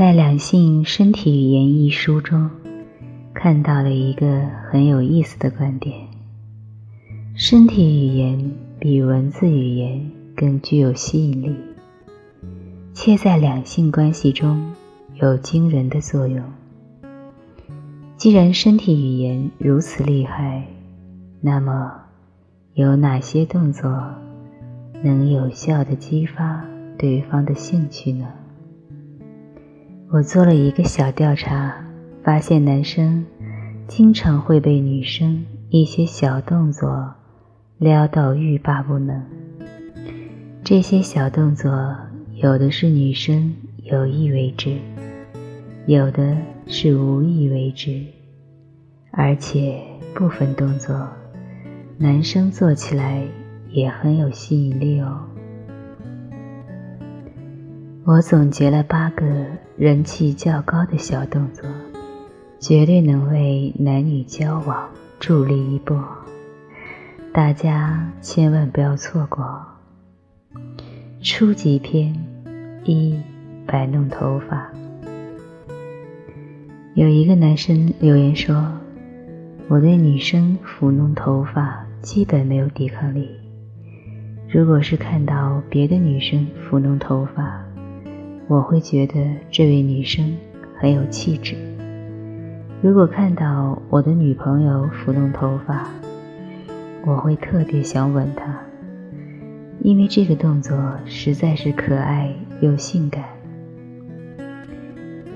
在《两性身体语言》一书中，看到了一个很有意思的观点：身体语言比文字语言更具有吸引力，且在两性关系中有惊人的作用。既然身体语言如此厉害，那么有哪些动作能有效地激发对方的兴趣呢？我做了一个小调查，发现男生经常会被女生一些小动作撩到欲罢不能。这些小动作有的是女生有意为之，有的是无意为之，而且部分动作男生做起来也很有吸引力哦。我总结了八个人气较高的小动作，绝对能为男女交往助力一波，大家千万不要错过。初级篇一：摆弄头发。有一个男生留言说：“我对女生抚弄头发基本没有抵抗力，如果是看到别的女生抚弄头发。”我会觉得这位女生很有气质。如果看到我的女朋友抚弄头发，我会特别想吻她，因为这个动作实在是可爱又性感。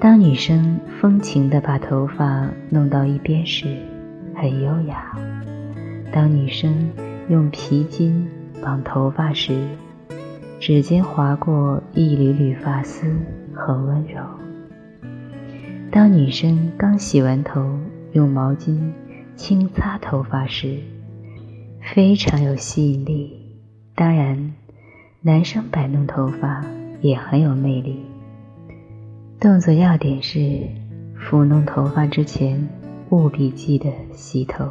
当女生风情地把头发弄到一边时，很优雅；当女生用皮筋绑头发时，指尖划过一缕缕发丝，很温柔。当女生刚洗完头，用毛巾轻擦头发时，非常有吸引力。当然，男生摆弄头发也很有魅力。动作要点是：抚弄头发之前，务必记得洗头。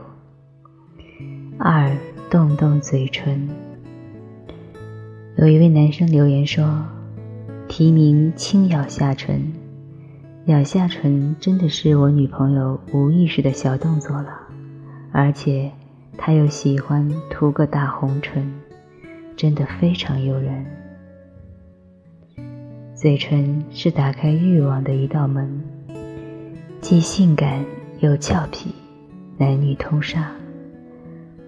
二，动动嘴唇。有一位男生留言说：“提名轻咬下唇，咬下唇真的是我女朋友无意识的小动作了，而且她又喜欢涂个大红唇，真的非常诱人。嘴唇是打开欲望的一道门，既性感又俏皮，男女通杀。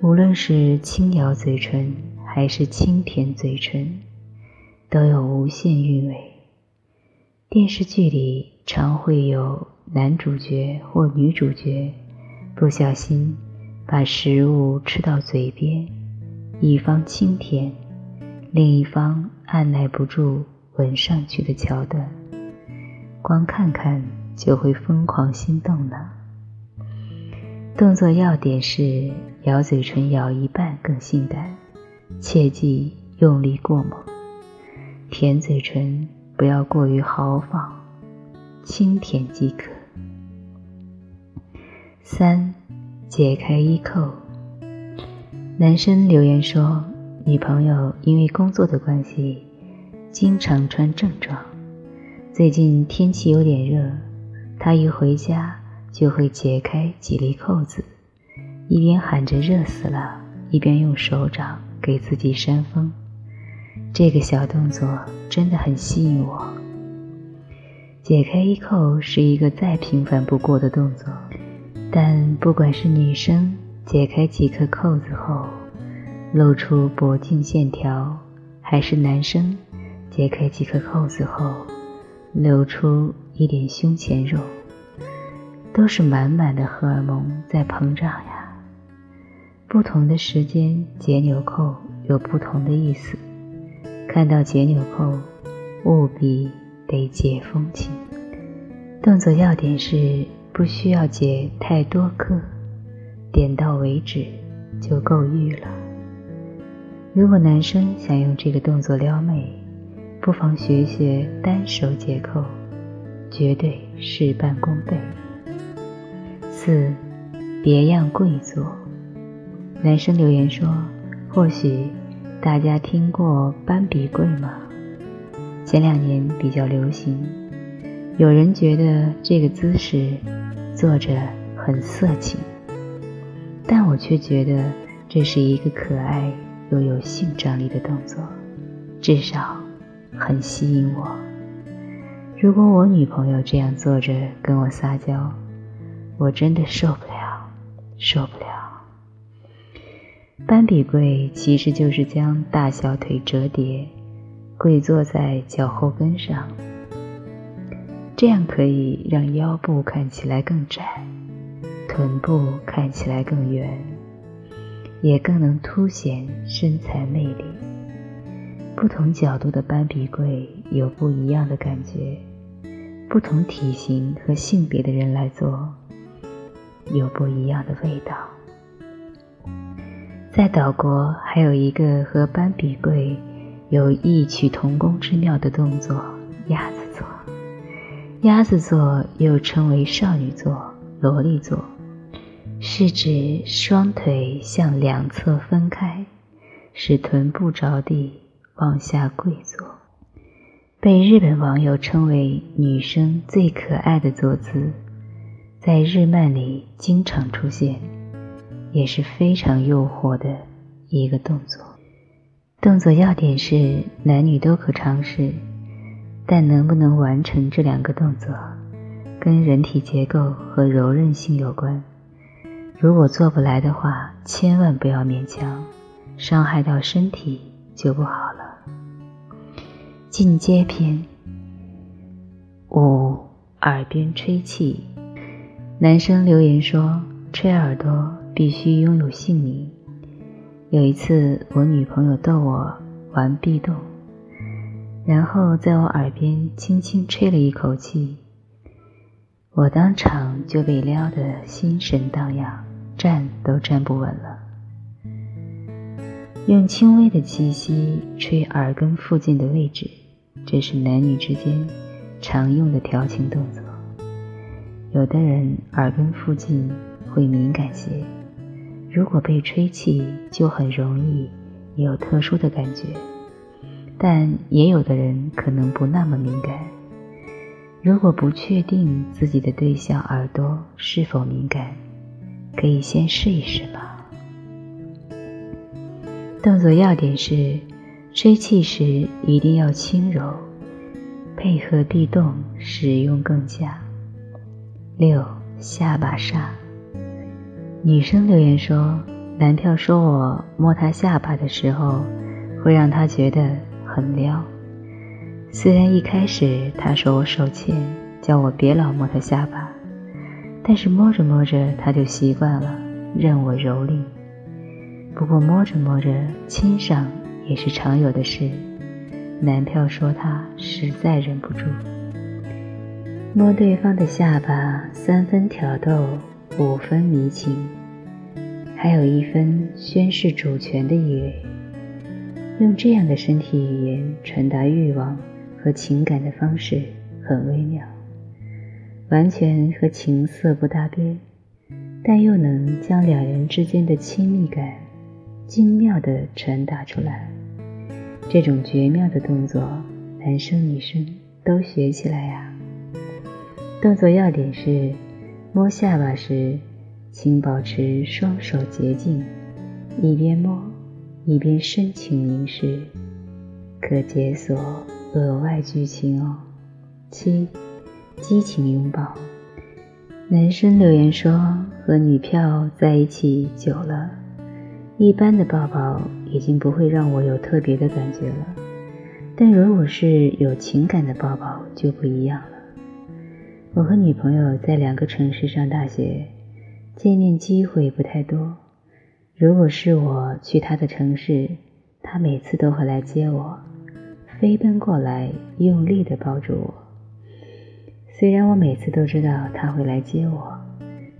无论是轻咬嘴唇。”还是轻舔嘴唇，都有无限韵味。电视剧里常会有男主角或女主角不小心把食物吃到嘴边，一方轻舔，另一方按耐不住吻上去的桥段，光看看就会疯狂心动呢。动作要点是咬嘴唇，咬一半更性感。切忌用力过猛，舔嘴唇不要过于豪放，轻舔即可。三，解开衣扣。男生留言说，女朋友因为工作的关系，经常穿正装。最近天气有点热，她一回家就会解开几粒扣子，一边喊着热死了，一边用手掌。给自己扇风，这个小动作真的很吸引我。解开衣扣是一个再平凡不过的动作，但不管是女生解开几颗扣子后露出脖颈线条，还是男生解开几颗扣子后露出一点胸前肉，都是满满的荷尔蒙在膨胀呀。不同的时间解纽扣有不同的意思。看到解纽扣，务必得解风情。动作要点是不需要解太多颗，点到为止就够欲了。如果男生想用这个动作撩妹，不妨学学单手解扣，绝对事半功倍。四，别样跪坐。男生留言说：“或许大家听过斑比跪吗？前两年比较流行，有人觉得这个姿势坐着很色情，但我却觉得这是一个可爱又有性张力的动作，至少很吸引我。如果我女朋友这样坐着跟我撒娇，我真的受不了，受不了。斑比跪其实就是将大小腿折叠，跪坐在脚后跟上。这样可以让腰部看起来更窄，臀部看起来更圆，也更能凸显身材魅力。不同角度的斑比跪有不一样的感觉，不同体型和性别的人来做，有不一样的味道。在岛国还有一个和斑比跪有异曲同工之妙的动作——鸭子坐。鸭子坐又称为少女坐、萝莉坐，是指双腿向两侧分开，使臀部着地往下跪坐，被日本网友称为女生最可爱的坐姿，在日漫里经常出现，也是非常诱惑的一个动作。动作要点是男女都可尝试。但能不能完成这两个动作，跟人体结构和柔韧性有关。如果做不来的话，千万不要勉强，伤害到身体就不好了。进阶篇五：耳边吹气。男生留言说，吹耳朵必须拥有姓名。有一次，我女朋友逗我玩壁咚。然后在我耳边轻轻吹了一口气，我当场就被撩得心神荡漾，站都站不稳了。用轻微的气息吹耳根附近的位置，这是男女之间常用的调情动作。有的人耳根附近会敏感些，如果被吹气，就很容易有特殊的感觉。但也有的人可能不那么敏感。如果不确定自己的对象耳朵是否敏感，可以先试一试嘛。动作要点是：吹气时一定要轻柔，配合臂动使用更佳。六下巴上。女生留言说，男票说我摸他下巴的时候，会让他觉得。很撩，虽然一开始他说我手欠，叫我别老摸他下巴，但是摸着摸着他就习惯了，任我蹂躏。不过摸着摸着亲上也是常有的事，男票说他实在忍不住，摸对方的下巴，三分挑逗，五分迷情，还有一分宣示主权的意味。用这样的身体语言传达欲望和情感的方式很微妙，完全和情色不搭边，但又能将两人之间的亲密感精妙地传达出来。这种绝妙的动作，男生女生都学起来呀。动作要点是：摸下巴时，请保持双手洁净，一边摸。一边深情凝视，可解锁额外剧情哦。七，激情拥抱。男生留言说，和女票在一起久了，一般的抱抱已经不会让我有特别的感觉了，但如果是有情感的抱抱就不一样了。我和女朋友在两个城市上大学，见面机会不太多。如果是我去他的城市，他每次都会来接我，飞奔过来，用力地抱住我。虽然我每次都知道他会来接我，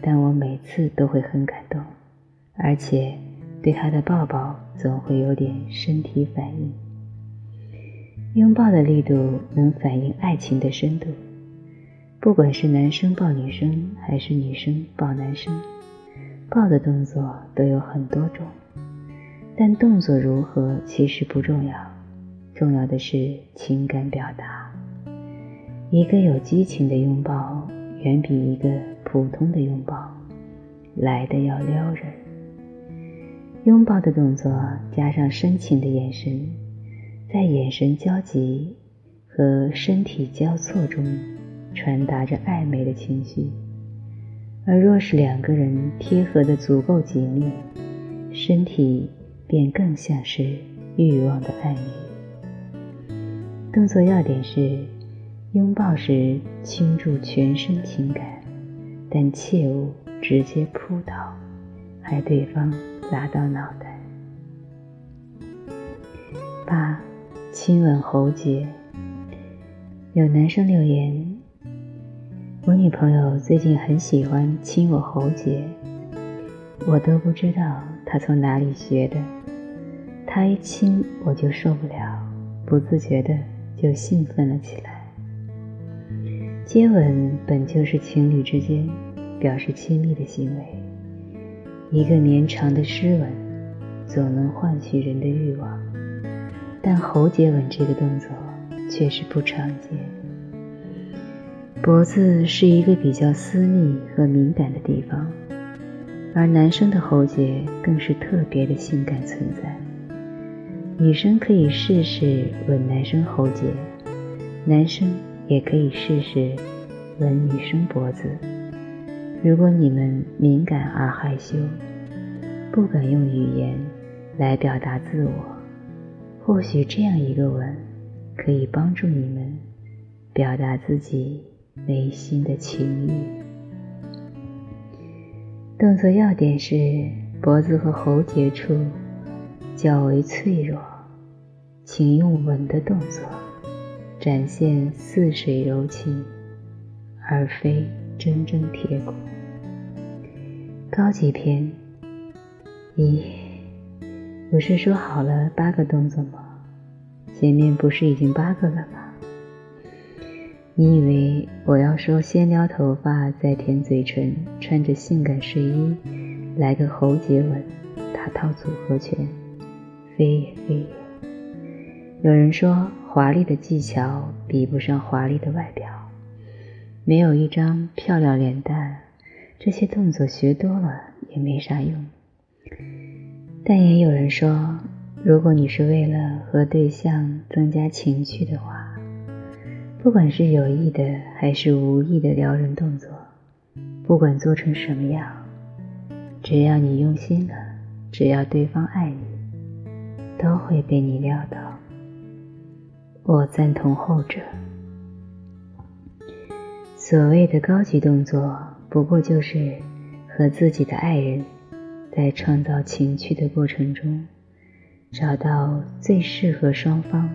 但我每次都会很感动，而且对他的抱抱总会有点身体反应。拥抱的力度能反映爱情的深度，不管是男生抱女生，还是女生抱男生。抱的动作都有很多种，但动作如何其实不重要，重要的是情感表达。一个有激情的拥抱，远比一个普通的拥抱来的要撩人。拥抱的动作加上深情的眼神，在眼神交集和身体交错中传达着暧昧的情绪。而若是两个人贴合的足够紧密，身体便更像是欲望的暗语。动作要点是：拥抱时倾注全身情感，但切勿直接扑倒，害对方砸到脑袋。八，亲吻喉结。有男生留言。我女朋友最近很喜欢亲我喉结，我都不知道她从哪里学的。她一亲我就受不了，不自觉的就兴奋了起来。接吻本就是情侣之间表示亲密的行为，一个绵长的湿吻总能唤起人的欲望，但喉结吻这个动作却是不常见。脖子是一个比较私密和敏感的地方，而男生的喉结更是特别的性感存在。女生可以试试吻男生喉结，男生也可以试试吻女生脖子。如果你们敏感而害羞，不敢用语言来表达自我，或许这样一个吻可以帮助你们表达自己。内心的情欲，动作要点是脖子和喉结处较为脆弱，请用吻的动作展现似水柔情，而非铮铮铁骨。高级篇，咦，不是说好了八个动作吗？前面不是已经八个了吗？你以为我要说先撩头发，再舔嘴唇，穿着性感睡衣，来个喉结吻，打套组合拳？非也非也。有人说，华丽的技巧比不上华丽的外表，没有一张漂亮脸蛋，这些动作学多了也没啥用。但也有人说，如果你是为了和对象增加情趣的话，不管是有意的还是无意的撩人动作，不管做成什么样，只要你用心了，只要对方爱你，都会被你撩到。我赞同后者。所谓的高级动作，不过就是和自己的爱人，在创造情趣的过程中，找到最适合双方。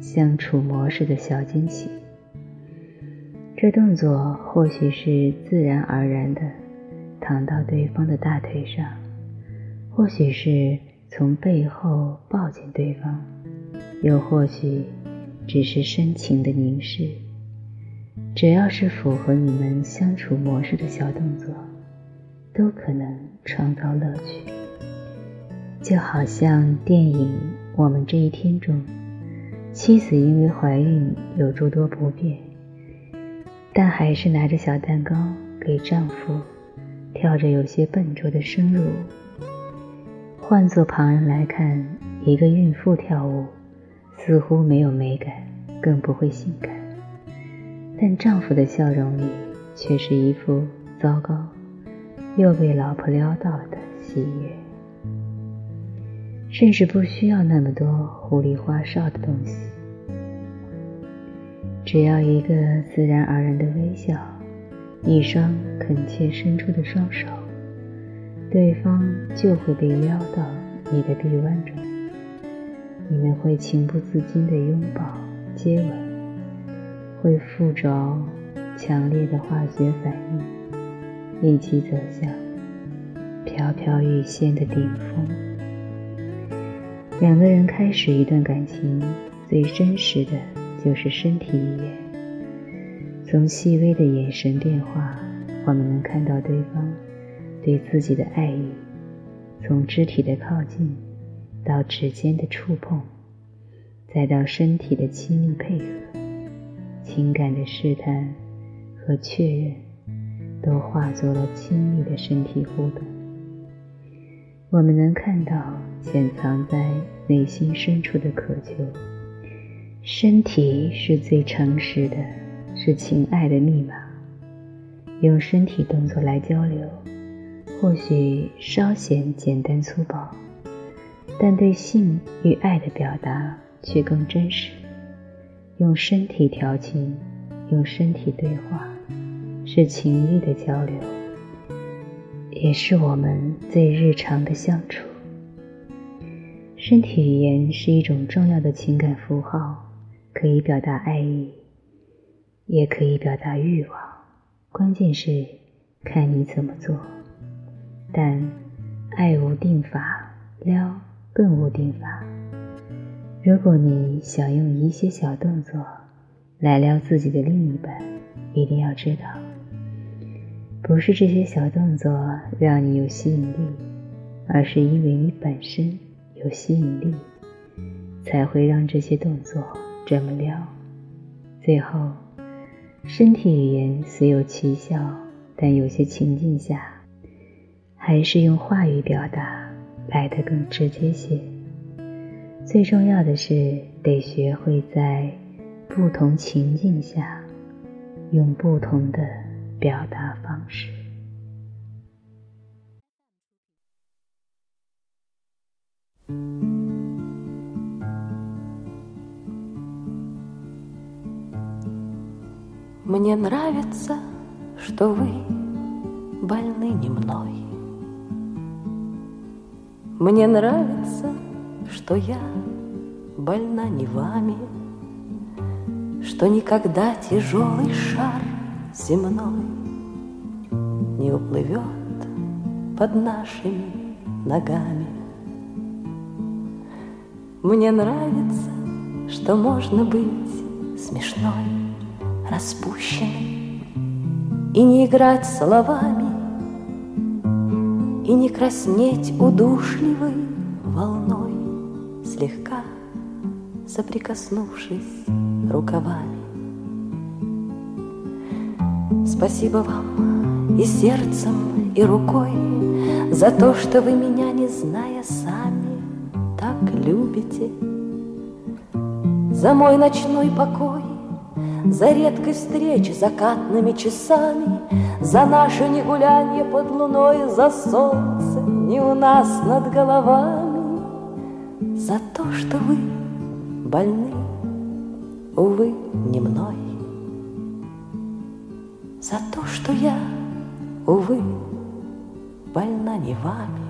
相处模式的小惊喜，这动作或许是自然而然的躺到对方的大腿上，或许是从背后抱紧对方，又或许只是深情的凝视。只要是符合你们相处模式的小动作，都可能创造乐趣。就好像电影《我们这一天》中。妻子因为怀孕有诸多不便，但还是拿着小蛋糕给丈夫，跳着有些笨拙的声入。换做旁人来看，一个孕妇跳舞似乎没有美感，更不会性感。但丈夫的笑容里却是一副糟糕，又被老婆撩到的喜悦。甚至不需要那么多狐狸花哨的东西，只要一个自然而然的微笑，一双恳切伸出的双手，对方就会被撩到你的臂弯中。你们会情不自禁的拥抱、接吻，会附着强烈的化学反应，一起走向飘飘欲仙的顶峰。两个人开始一段感情，最真实的就是身体语言。从细微的眼神变化，我们能看到对方对自己的爱意；从肢体的靠近，到指尖的触碰，再到身体的亲密配合，情感的试探和确认，都化作了亲密的身体互动。我们能看到潜藏在内心深处的渴求。身体是最诚实的，是情爱的密码。用身体动作来交流，或许稍显简单粗暴，但对性与爱的表达却更真实。用身体调情，用身体对话，是情谊的交流。也是我们最日常的相处。身体语言是一种重要的情感符号，可以表达爱意，也可以表达欲望。关键是看你怎么做。但爱无定法，撩更无定法。如果你想用一些小动作来撩自己的另一半，一定要知道。不是这些小动作让你有吸引力，而是因为你本身有吸引力，才会让这些动作这么撩。最后，身体语言虽有奇效，但有些情境下，还是用话语表达来得更直接些。最重要的是得学会在不同情境下，用不同的。表达方式。Мне нравится, что вы больны не мной. Мне нравится, что я больна не вами, Что никогда тяжелый шар земной Не уплывет под нашими ногами. Мне нравится, что можно быть смешной, распущенной И не играть словами, И не краснеть удушливой волной, Слегка соприкоснувшись рукавами. Спасибо вам и сердцем, и рукой За то, что вы меня, не зная сами, Так любите. За мой ночной покой, За редкой встречи закатными часами, За наше негулянье под луной, За солнце не у нас над головами, За то, что вы больны, увы, не мной за то, что я, увы, больна не вами.